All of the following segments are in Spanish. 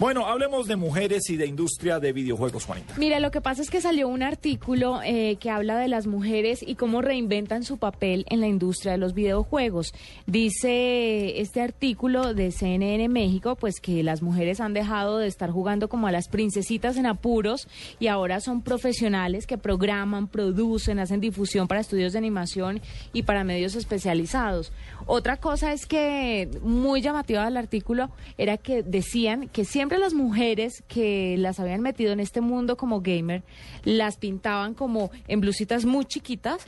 Bueno, hablemos de mujeres y de industria de videojuegos, Juanita. Mira, lo que pasa es que salió un artículo eh, que habla de las mujeres y cómo reinventan su papel en la industria de los videojuegos. Dice este artículo de CNN México, pues que las mujeres han dejado de estar jugando como a las princesitas en apuros y ahora son profesionales que programan, producen, hacen difusión para estudios de animación y para medios especializados. Otra cosa es que muy llamativa del artículo era que decían que siempre siempre las mujeres que las habían metido en este mundo como gamer, las pintaban como en blusitas muy chiquitas,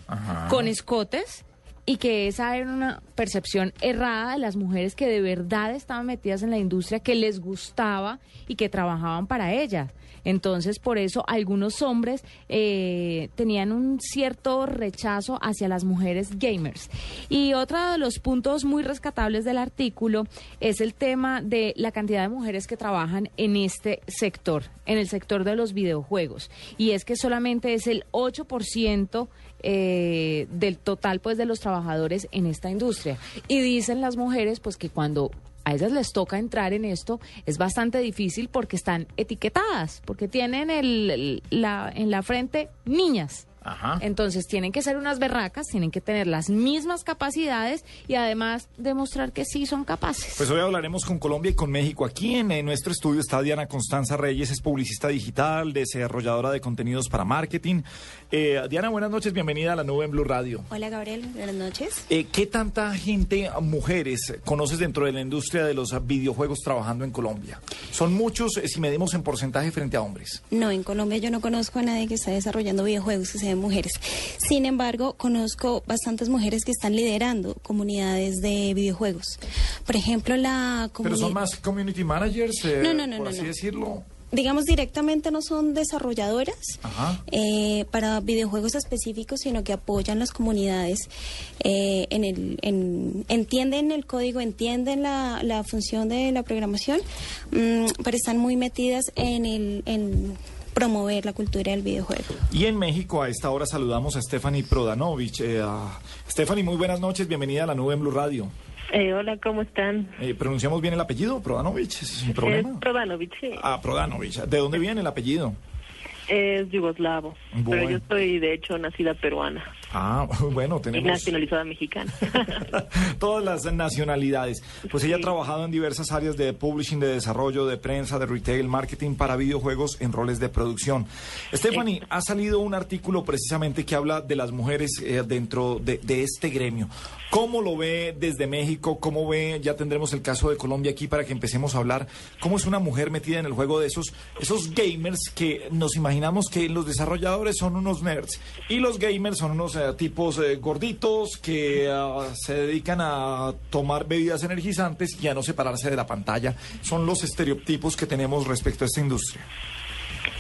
con escotes, y que esa era una percepción errada de las mujeres que de verdad estaban metidas en la industria, que les gustaba y que trabajaban para ellas. Entonces, por eso algunos hombres eh, tenían un cierto rechazo hacia las mujeres gamers. Y otro de los puntos muy rescatables del artículo es el tema de la cantidad de mujeres que trabajan en este sector, en el sector de los videojuegos. Y es que solamente es el 8% eh, del total pues de los trabajadores en esta industria. Y dicen las mujeres pues que cuando a ellas les toca entrar en esto, es bastante difícil porque están etiquetadas, porque tienen el, la, en la frente niñas. Entonces tienen que ser unas berracas, tienen que tener las mismas capacidades y además demostrar que sí son capaces. Pues hoy hablaremos con Colombia y con México. Aquí en, nuestro estudio está Diana Constanza Reyes, es publicista digital, desarrolladora de contenidos para marketing. Eh, Diana, buenas noches, bienvenida a la nube en Blue Radio. Hola Gabriel, buenas noches. Eh, ¿Qué tanta gente, mujeres, conoces dentro de la industria de los videojuegos trabajando en Colombia? ¿Son muchos eh, si medimos en porcentaje frente a hombres? No, en Colombia yo no conozco a nadie que esté desarrollando videojuegos que se mujeres. Sin embargo, conozco bastantes mujeres que están liderando comunidades de videojuegos. Por ejemplo, la comunidad... ¿Pero son más community managers, eh, no, no, no, por así decirlo? digamos directamente no son desarrolladoras eh, para videojuegos específicos, sino que apoyan las comunidades eh, en el, en, entienden el código, entienden la, la función de la programación, mm, pero están muy metidas en el en promover la cultura del videojuego. Y en México a esta hora saludamos a Stephanie Prodanovich. Eh, Stephanie, muy buenas noches, bienvenida a la nube en Blue Radio. Eh, hola, ¿cómo están? Eh, ¿Pronunciamos bien el apellido, Prodanovich? ¿Es un problema? Prodanovich, sí. Ah, Prodanovich. ¿De dónde viene el apellido? Es yugoslavo, pero yo soy de hecho nacida peruana. Ah, bueno, tenemos... Y nacionalizada mexicana. Todas las nacionalidades. Pues ella ha trabajado en diversas áreas de publishing, de desarrollo, de prensa, de retail, marketing para videojuegos en roles de producción. Stephanie, ha salido un artículo precisamente que habla de las mujeres eh, dentro de, de, este gremio. ¿Cómo lo ve desde México? ¿Cómo ve? Ya tendremos el caso de Colombia aquí para que empecemos a hablar. ¿Cómo es una mujer metida en el juego de esos, esos gamers que nos imaginamos que los desarrolladores son unos nerds y los gamers son unos tipos eh, gorditos que ah, se dedican a tomar bebidas energizantes y a no separarse de la pantalla. Son los estereotipos que tenemos respecto a esta industria.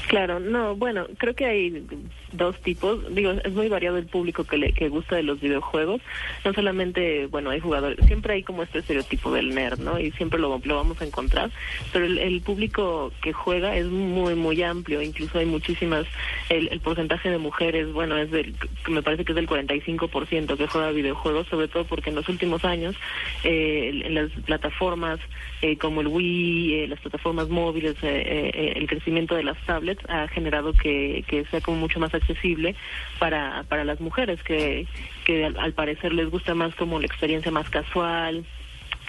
Claro, no, bueno, creo que hay dos tipos. Digo, es muy variado el público que le que gusta de los videojuegos. No solamente, bueno, hay jugadores, siempre hay como este estereotipo del nerd, ¿no? Y siempre lo, lo vamos a encontrar. Pero el, público que juega es muy, muy amplio. Incluso hay muchísimas, el, el porcentaje de mujeres, bueno, es del, me parece que es del 45% que juega videojuegos, sobre todo porque en los últimos años, eh, las plataformas eh, como el Wii, eh, las plataformas móviles, el crecimiento de las tablets ha generado que, sea como mucho más accesible para, para las mujeres que, que al, parecer les gusta más como la experiencia más casual,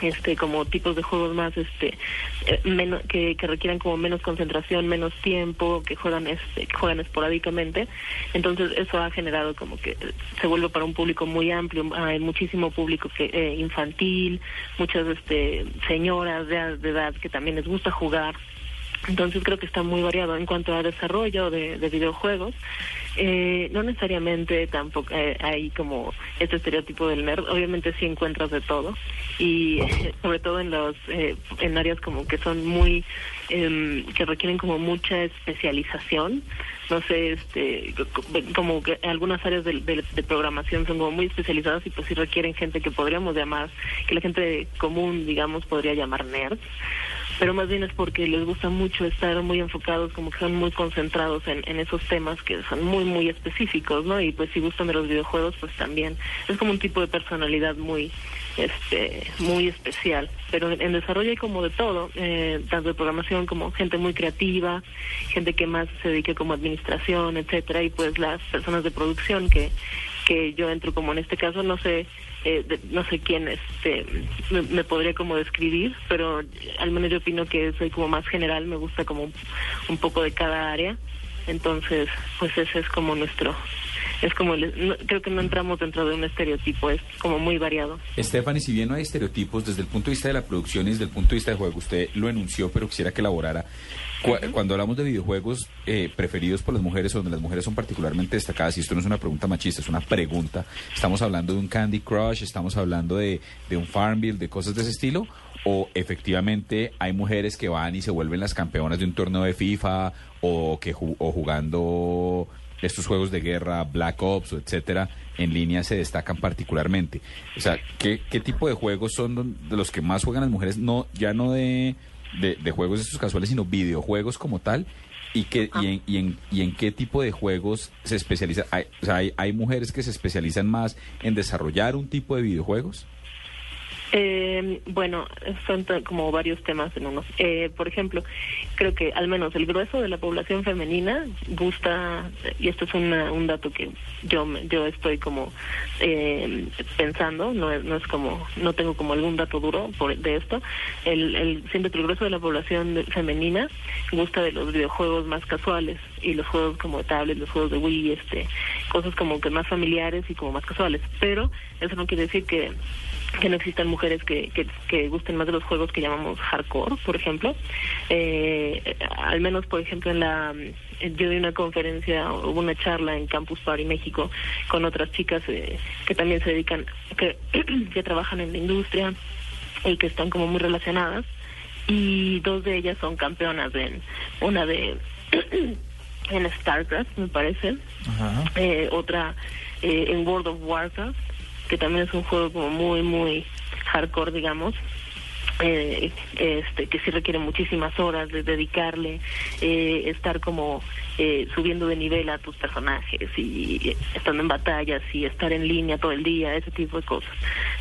este como tipos de juegos más este eh, menos que, requieran como menos concentración menos tiempo que juegan este juegan esporádicamente. Entonces eso ha generado como que se vuelve para un público muy amplio. Hay muchísimo público que eh, infantil muchas este señoras de edad que también les gusta jugar entonces creo que está muy variado en cuanto a desarrollo de, videojuegos. Eh, no necesariamente tampoco eh, hay como este estereotipo del nerd. Obviamente sí encuentras de todo y sobre todo en los eh, en áreas como que son muy em, que requieren como mucha especialización. No sé, este como que algunas áreas de, de, programación son como muy especializadas y pues sí requieren gente que podríamos llamar que la gente común digamos podría llamar nerds pero más bien es porque les gusta mucho estar muy enfocados, como que son muy concentrados en, en esos temas que son muy, muy específicos, ¿no? Y pues si gustan de los videojuegos, pues también es como un tipo de personalidad muy, este, muy especial. Pero en, desarrollo hay como de todo, eh, tanto de programación como gente muy creativa, gente que más se dedique como administración, etcétera, y pues las personas de producción que que yo entro como en este caso no sé eh, no sé quién este me, podría como describir pero al menos yo opino que soy como más general me gusta como un, poco de cada área. Entonces pues ese es como nuestro es como creo que no entramos dentro de un estereotipo es como muy variado. Stephanie si bien no hay estereotipos desde el punto de vista de la producción y desde el punto de vista del juego usted lo enunció pero quisiera que elaborara. Cuando hablamos de videojuegos eh, preferidos por las mujeres o donde las mujeres son particularmente destacadas, y esto no es una pregunta machista, es una pregunta, estamos hablando de un Candy Crush, estamos hablando de, de un Farmville, de cosas de ese estilo, o efectivamente hay mujeres que van y se vuelven las campeonas de un torneo de FIFA o que o jugando estos juegos de guerra, Black Ops, etcétera, en línea se destacan particularmente. O sea, ¿qué, qué tipo de juegos son de los que más juegan las mujeres? No, ya no de de, de juegos estos casuales, sino videojuegos como tal. ¿Y, que, y, en, y, en, ¿Y en qué tipo de juegos se especializa? Hay, o sea, hay, hay mujeres que se especializan más en desarrollar un tipo de videojuegos. Eh, bueno, son como varios temas en uno. Eh, por ejemplo, creo que al menos el grueso de la población femenina gusta, y esto es un dato que yo yo estoy como eh, pensando, no es, no es como, no tengo como algún dato duro por, de esto, el, el, siento que el grueso de la población femenina gusta de los videojuegos más casuales y los juegos como de tablet, los juegos de Wii, este, cosas como que más familiares y como más casuales, pero eso no quiere decir que que no existan mujeres que, que, gusten más de los juegos que llamamos hardcore, por ejemplo. Eh, al menos, por ejemplo, en la yo di una conferencia, hubo una charla en Campus Party México con otras chicas eh, que también se dedican, que, que trabajan en la industria y que están como muy relacionadas. Y dos de ellas son campeonas en una de en StarCraft, me parece, eh, otra eh, en World of Warcraft que también es un juego como muy, muy hardcore, digamos. Eh, este que sí requiere muchísimas horas de dedicarle eh, estar como eh, subiendo de nivel a tus personajes y estando en batallas y estar en línea todo el día ese tipo de cosas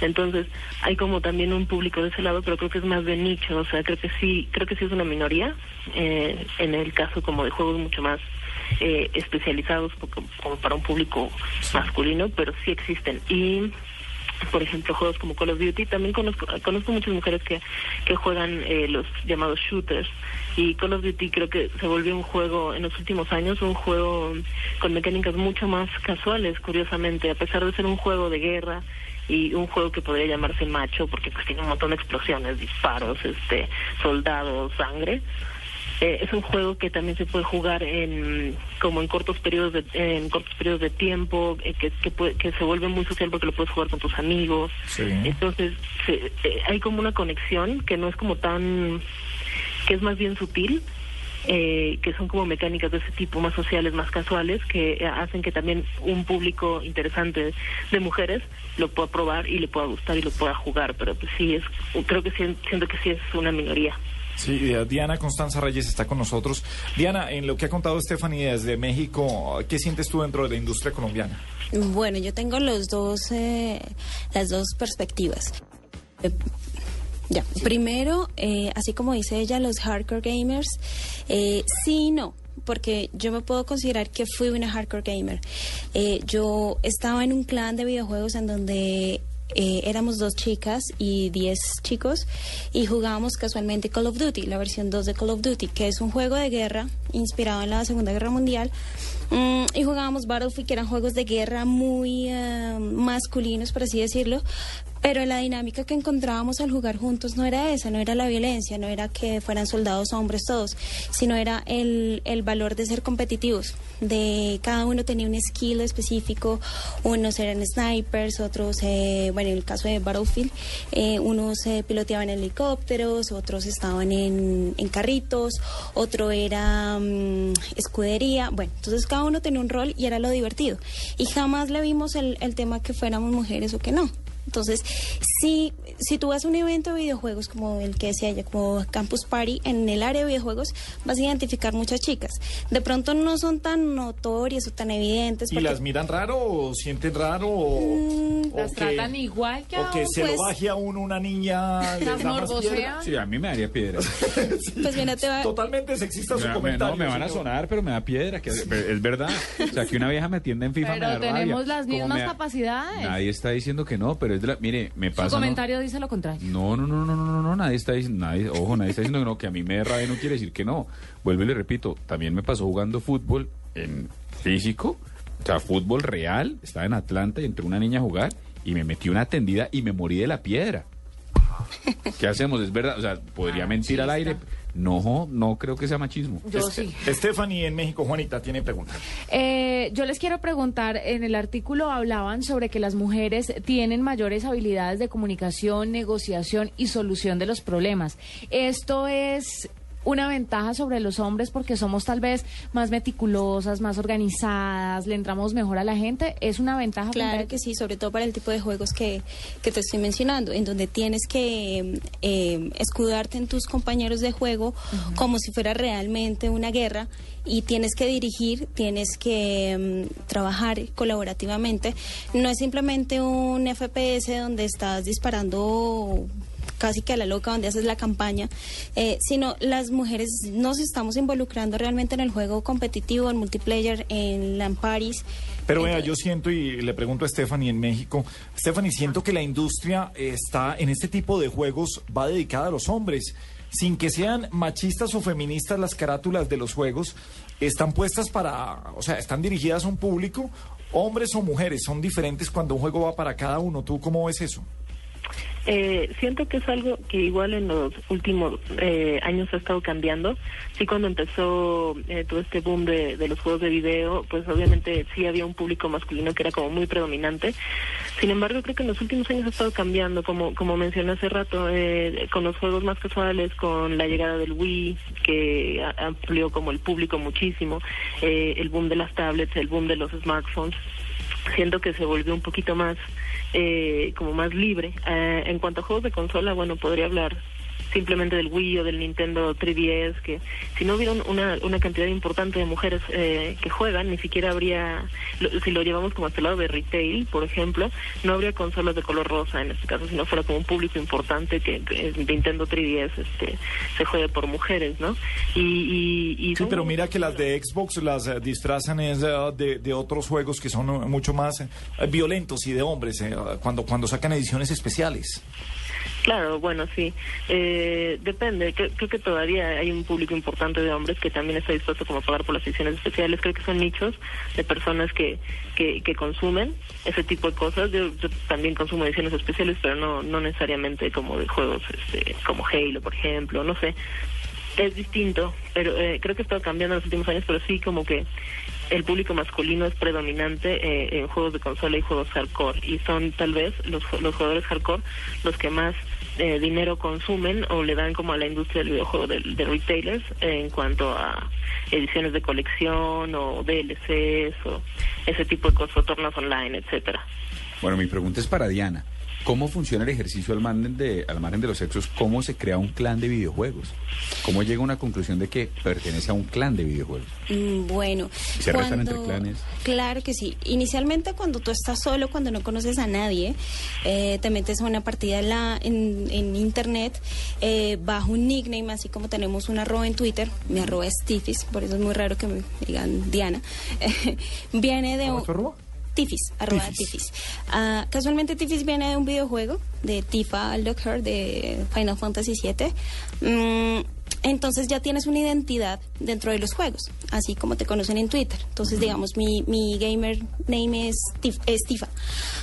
entonces hay como también un público de ese lado pero creo que es más de nicho o sea creo que sí creo que sí es una minoría en el caso como de juegos mucho más eh, especializados como para un público masculino, pero sí existen. Y por ejemplo, juegos como Call of Duty. También conozco, conozco muchas mujeres que, que juegan eh, los llamados shooters. Y Call of Duty creo que se volvió un juego en los últimos años, un juego con mecánicas mucho más casuales, curiosamente. A pesar de ser un juego de guerra y un juego que podría llamarse macho, porque pues tiene un montón de explosiones, disparos, este soldados, sangre. Eh, es un juego que también se puede jugar en como en cortos periodos de, en cortos periodos de tiempo eh, que que, se vuelve muy social porque lo puedes jugar con tus amigos. Entonces eh, hay como una conexión que no es como tan que es más bien sutil que son como mecánicas de ese tipo, más sociales, más casuales, que hacen que también un público interesante de mujeres lo pueda probar y le pueda gustar y lo pueda jugar, pero pues sí, es creo que siento que sí es una minoría. Sí, eh, Diana Constanza Reyes está con nosotros. Diana, en lo que ha contado Stephanie desde México, ¿qué sientes tú dentro de la industria colombiana? Bueno, yo tengo los dos, eh, las dos perspectivas. Eh, ya, primero, así como dice ella, los hardcore gamers, sí y no porque yo me puedo considerar que fui una hardcore gamer. yo estaba en un clan de videojuegos en donde eh, éramos dos chicas y diez chicos y jugábamos casualmente Call of Duty, la versión 2 de Call of Duty, que es un juego de guerra inspirado en la Segunda Guerra Mundial. Mm, y jugábamos Battlefield, que eran juegos de guerra muy eh, masculinos, por así decirlo, pero la dinámica que encontrábamos al jugar juntos no era esa, no era la violencia, no era que fueran soldados hombres todos, sino era el, el valor de ser competitivos, de cada uno tenía un skill específico, unos eran snipers, otros, eh, bueno, en el caso de Battlefield, eh, unos eh, piloteaban helicópteros, otros estaban en, en carritos, otro era mm, escudería, bueno, entonces cada uno tenía un rol y era lo divertido. Y jamás le vimos el, el tema que fuéramos mujeres o que no. Entonces, si, si tú vas a un evento de videojuegos como el que decía ella, como Campus Party, en el área de videojuegos vas a identificar muchas chicas. De pronto no son tan notorias o tan evidentes. ¿Y las miran raro o sienten raro? O, mm, las tratan igual que a O que se lo pues baje a uno una niña. Las morbosean. Sí, a mí me daría piedra. Pues mira, te va... Totalmente sexista su comentario. no, me van a sonar, pero me da piedra. Que, es verdad. O sea, que una vieja me atiende en FIFA pero me da tenemos las mismas capacidades. Nadie está diciendo que no, pero es de la... Mire, me pasa... Comentario dice lo contrario. No, no, no, no, no, no, nadie está diciendo... Nadie, ojo, nadie está diciendo que no, que a mí me rabia no quiere decir que no. Vuelvo y le repito, también me pasó jugando fútbol en físico, o sea, fútbol real. Estaba en Atlanta y entró una niña a jugar y me metí una tendida y me morí de la piedra. ¿Qué hacemos? Es verdad, o sea, podría ah, mentir al aire. No, no creo que sea machismo. Yo sí. Stephanie en México, Juanita, tiene preguntas. Eh, yo les quiero preguntar, en el artículo hablaban sobre que las mujeres tienen mayores habilidades de comunicación, negociación y solución de los problemas. ¿Esto es una ventaja sobre los hombres porque somos tal vez más meticulosas, más organizadas, le entramos mejor a la gente. ¿Es una ventaja? Claro que sí, sobre todo para el tipo de juegos que, que te estoy mencionando, en donde tienes que eh, escudarte en tus compañeros de juego como si fuera realmente una guerra y tienes que dirigir, tienes que mm, trabajar colaborativamente. No es simplemente un FPS donde estás disparando casi que a la loca donde haces la campaña, eh, sino las mujeres nos estamos involucrando realmente en el juego competitivo, en multiplayer, en Lamparis. Pero vea, yo siento y le pregunto a Stephanie en México, Stephanie, siento que la industria está en este tipo de juegos va dedicada a los hombres, sin que sean machistas o feministas las carátulas de los juegos, están puestas para, o sea, están dirigidas a un público, hombres o mujeres, son diferentes cuando un juego va para cada uno. ¿Tú cómo ves eso? Eh, siento que es algo que igual en los últimos eh, años ha estado cambiando. Sí, cuando empezó eh, todo este boom de, los juegos de video, pues obviamente sí había un público masculino que era como muy predominante. Sin embargo, creo que en los últimos años ha estado cambiando, como como mencioné hace rato, eh, con los juegos más casuales, con la llegada del Wii, que amplió como el público muchísimo, el boom de las tablets, el boom de los smartphones. Siento que se volvió un poquito más eh, como más libre. Eh, en cuanto a juegos de consola, bueno, podría hablar simplemente del Wii o del Nintendo 3DS, que si no hubiera una, una cantidad importante de mujeres eh, que juegan, ni siquiera habría, si lo llevamos como hasta el lado de retail, por ejemplo, no habría consolas de color rosa en este caso, si no fuera como un público importante que, Nintendo 3DS este, se juegue por mujeres, ¿no? Y, y, sí, pero mira que las de Xbox las eh, disfrazan es, de, de, otros juegos que son mucho más eh, violentos y de hombres, cuando, cuando sacan ediciones especiales. Claro, bueno, sí. Eh, depende. Creo, que todavía hay un público importante de hombres que también está dispuesto como a pagar por las ediciones especiales. Creo que son nichos de personas que, que, consumen ese tipo de cosas. Yo, también consumo ediciones especiales, pero no, no necesariamente como de juegos este, como Halo, por ejemplo. No sé. Es distinto, pero eh, creo que ha estado cambiando en los últimos años, pero sí como que el público masculino es predominante eh, en juegos de consola y juegos hardcore y son tal vez los, los jugadores hardcore los que más eh, dinero consumen o le dan como a la industria del videojuego de, retailers en cuanto a ediciones de colección o DLCs o ese tipo de cosas, tornos online, etcétera. Bueno, mi pregunta es para Diana. ¿Cómo funciona el ejercicio al margen, de, al margen de los sexos? ¿Cómo se crea un clan de videojuegos? ¿Cómo llega a una conclusión de que pertenece a un clan de videojuegos? Mm, bueno, ¿se cuando, entre clanes? Claro que sí. Inicialmente cuando tú estás solo, cuando no conoces a nadie, eh, te metes a una partida en, la, en, internet eh, bajo un nickname, así como tenemos un arroba en Twitter, mi arroba es Tifis, por eso es muy raro que me digan Diana. Viene de un... Tifis, arroba Tifis. Ah, casualmente Tifis viene de un videojuego de Tifa Lockhart de Final Fantasy VII. Mm, entonces ya tienes una identidad dentro de los juegos, así como te conocen en Twitter. Entonces, digamos, mi, mi gamer name es, Tifa.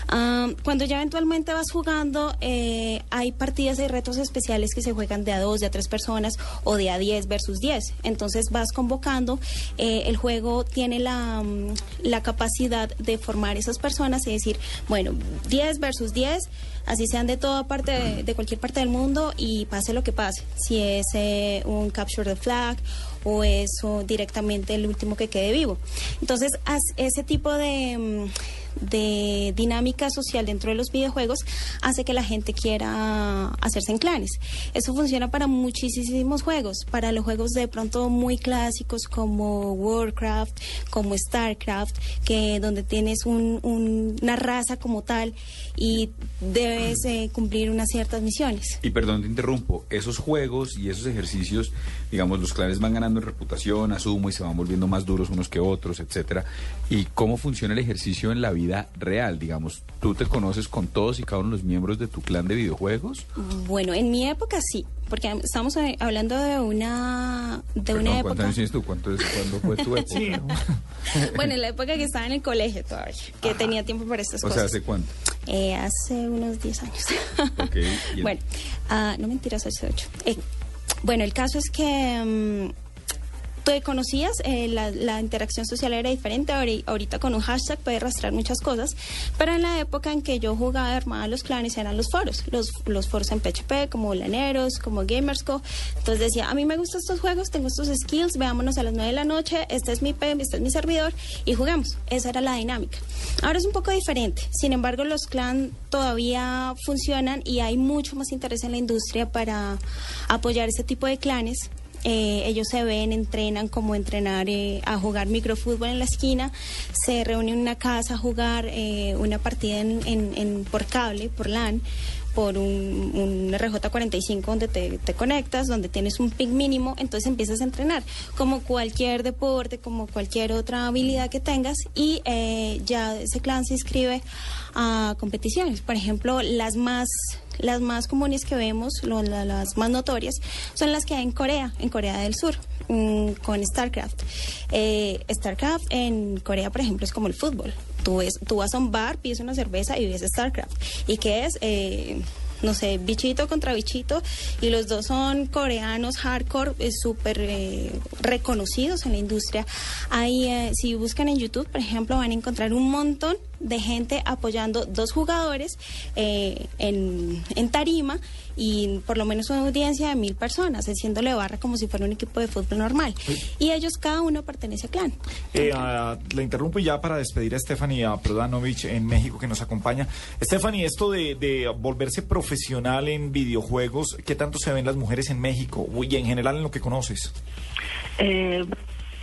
Ah, cuando ya eventualmente vas jugando, eh, hay partidas y retos especiales que se juegan de a dos, de a tres personas o de a diez versus diez. Entonces vas convocando, eh, el juego tiene la, mm, la capacidad de formar esas personas y decir, bueno, diez versus diez así sean de toda parte, de, cualquier parte del mundo y pase lo que pase. Si es eh, un capture the flag o es directamente el último que quede vivo. Entonces, ese tipo de, mm, de dinámica social dentro de los videojuegos hace que la gente quiera hacerse en clanes. Eso funciona para muchísimos juegos, para los juegos de pronto muy clásicos como Warcraft, como Starcraft, que donde tienes una raza como tal y debes eh, cumplir unas ciertas misiones. Y perdón te interrumpo, esos juegos y esos ejercicios, digamos, los clanes van ganando en reputación, asumo, y se van volviendo más duros unos que otros, etcétera. ¿Y cómo funciona el ejercicio en la vida real? Digamos, ¿tú te conoces con todos y cada uno de los miembros de tu clan de videojuegos? Bueno, en mi época sí, porque estamos eh, hablando de una de una época. ¿Cuántos años tienes tú? ¿Cuánto ¿Cuándo fue tu época? bueno, en la época que estaba en el colegio todavía, que tenía tiempo para estas cosas. O sea, ¿hace cuánto? Eh, hace unos 10 años. bueno, uh, no mentiras, hace 8. Eh, bueno, el caso es que mm, te conocías, eh, la, interacción social era diferente. Ahorita con un hashtag puedes rastrear muchas cosas, pero en la época en que yo jugaba armada los clanes eran los foros, los, los foros en PHP, como Laneros, como Gamersco. Entonces decía, a mí me gustan estos juegos, tengo estos skills, veámonos a las 9 de la noche, este es mi PM, este es mi servidor, y jugamos. Esa era la dinámica. Ahora es un poco diferente, sin embargo los clans todavía funcionan y hay mucho más interés en la industria para apoyar este tipo de clanes eh, ellos se ven, entrenan como entrenar eh, a jugar microfútbol en la esquina, se reúnen en una casa a jugar eh, una partida en, en, por cable, por LAN por un, un RJ45 donde te, conectas, donde tienes un ping mínimo, entonces empiezas a entrenar, como cualquier deporte, como cualquier otra habilidad que tengas, y ya ese clan se inscribe a competiciones. Por ejemplo, las más las más comunes que vemos, las más notorias, son las que hay en Corea, en Corea del Sur, mm, con StarCraft. Eh, StarCraft en Corea, por ejemplo, es como el fútbol. Tú, ves, tú vas a un bar, pides una cerveza y ves StarCraft. ¿Y qué es? Eh, no sé, bichito contra bichito, y los dos son coreanos hardcore, eh, súper eh, reconocidos en la industria. Ahí, eh, si buscan en YouTube, por ejemplo, van a encontrar un montón de gente apoyando dos jugadores en, en tarima y por lo menos una audiencia de mil personas, haciéndole barra como si fuera un equipo de fútbol normal. Y ellos, cada uno pertenece a clan. Eh, uh, le interrumpo ya para despedir a Stephanie Prodanovich en México que nos acompaña. Stephanie, esto de, de, volverse profesional en videojuegos, ¿qué tanto se ven las mujeres en México y en general en lo que conoces? Eh,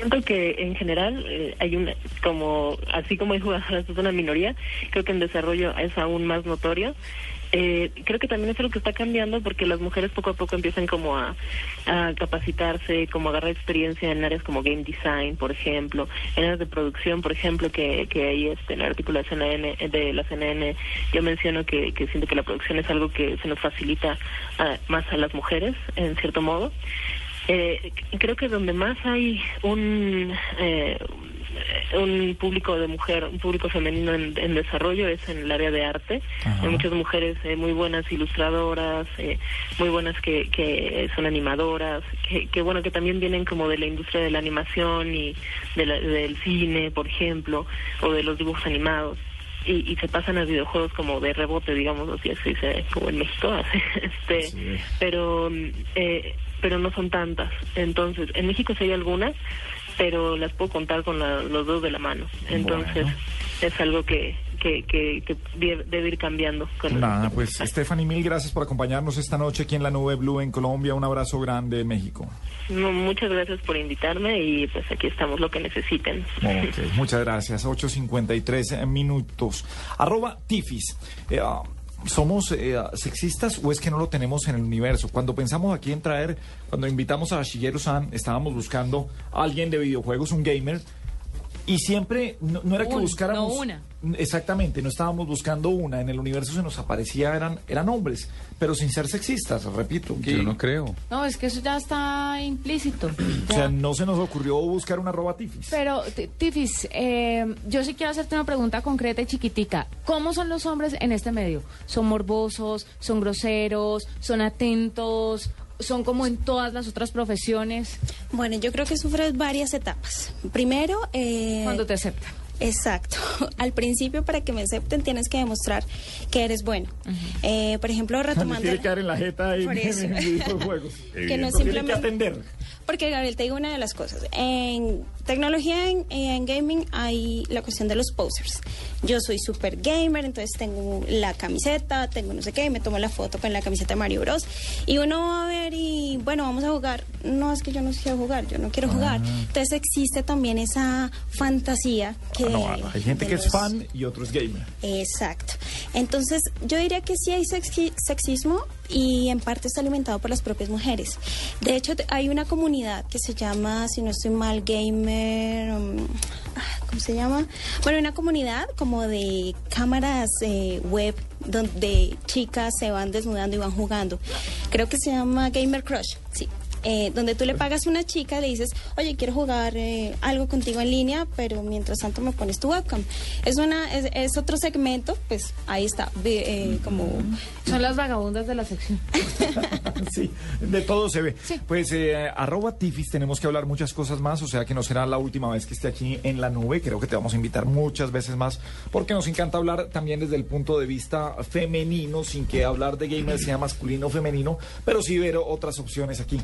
siento que en general eh, hay una, como así como hay jugadoras es una minoría, creo que en desarrollo es aún más notorio. Eh, creo que también es algo que está cambiando porque las mujeres poco a poco empiezan como a, capacitarse, como a agarrar experiencia en áreas como game design, por ejemplo, en áreas de producción, por ejemplo, que, que ahí este, en el artículo de, CNN, de la CNN yo menciono que, que siento que la producción es algo que se nos facilita más a las mujeres, en cierto modo. Eh, creo que donde más hay un eh, un público de mujer, un público femenino en, desarrollo es en el área de arte. Hay muchas mujeres eh, muy buenas ilustradoras, eh, muy buenas que, que son animadoras, que, que, bueno, que también vienen como de la industria de la animación y del cine, por ejemplo, o de los dibujos animados. Y, se pasan a videojuegos como de rebote, digamos, así se dice, como en México, este, pero eh, pero no son tantas. Entonces, en México sí hay algunas, pero las puedo contar con los dos de la mano. Entonces, es algo que, que, que, debe ir cambiando. Nada, pues Stephanie, mil gracias por acompañarnos esta noche aquí en la Nube Blue en Colombia. Un abrazo grande en México. muchas gracias por invitarme y pues aquí estamos lo que necesiten. muchas gracias. 8.53 minutos. Arroba Tifis. Eh, ah, ¿Somos eh, sexistas o es que no lo tenemos en el universo? Cuando pensamos aquí en traer, cuando invitamos a Shigeru San, estábamos buscando a alguien de videojuegos, un gamer, y siempre no, era que buscáramos. No una. Exactamente, no estábamos buscando una. En el universo se nos aparecía, eran, eran hombres, pero sin ser sexistas, repito. Yo no creo. No, es que eso ya está implícito. O sea, no se nos ocurrió buscar una arroba Tifis. Pero, Tifis, eh, yo sí quiero hacerte una pregunta concreta y chiquitica. ¿Cómo son los hombres en este medio? ¿Son morbosos? ¿Son groseros? ¿Son atentos? Son como en todas las otras profesiones? Bueno, yo creo que sufres varias etapas. Primero... Eh, Cuando te aceptan. Exacto. Al principio, para que me acepten, tienes que demostrar que eres bueno. eh, por ejemplo, retomando... Tiene que en la jeta y en, juegos. que no simplemente... atender. Porque, Gabriel, te digo una de las cosas. En tecnología, en, en gaming, hay la cuestión de los posers. Yo soy super gamer, entonces tengo la camiseta, tengo no sé qué, me tomo la foto con la camiseta de Mario Bros. Y uno va a ver y, bueno, vamos a jugar. No, es que yo no quiero jugar, yo no quiero jugar. Entonces existe también esa fantasía que... Ah, no, hay gente que es fan y otro es gamer. Exacto. Entonces, yo diría que sí hay sexi- sexismo y en parte está alimentado por las propias mujeres. De hecho, hay una comunidad que se llama, si no estoy mal, Gamer. um, ah, ¿Cómo se llama? Bueno, una comunidad como de cámaras eh, web donde chicas se van desnudando y van jugando. Creo que se llama Gamer Crush, sí. Eh, donde tú le pagas a una chica, le dices, oye, quiero jugar eh, algo contigo en línea, pero mientras tanto me pones tu webcam. Es una, es, es otro segmento, pues ahí está, ve, eh, como Son las vagabundas de la sección. sí, de todo se ve. Pues eh, arroba Tifis tenemos que hablar muchas cosas más, o sea que no será la última vez que esté aquí en la nube, creo que te vamos a invitar muchas veces más, porque nos encanta hablar también desde el punto de vista femenino, sin que hablar de gamer sea masculino o femenino, pero sí ver otras opciones aquí.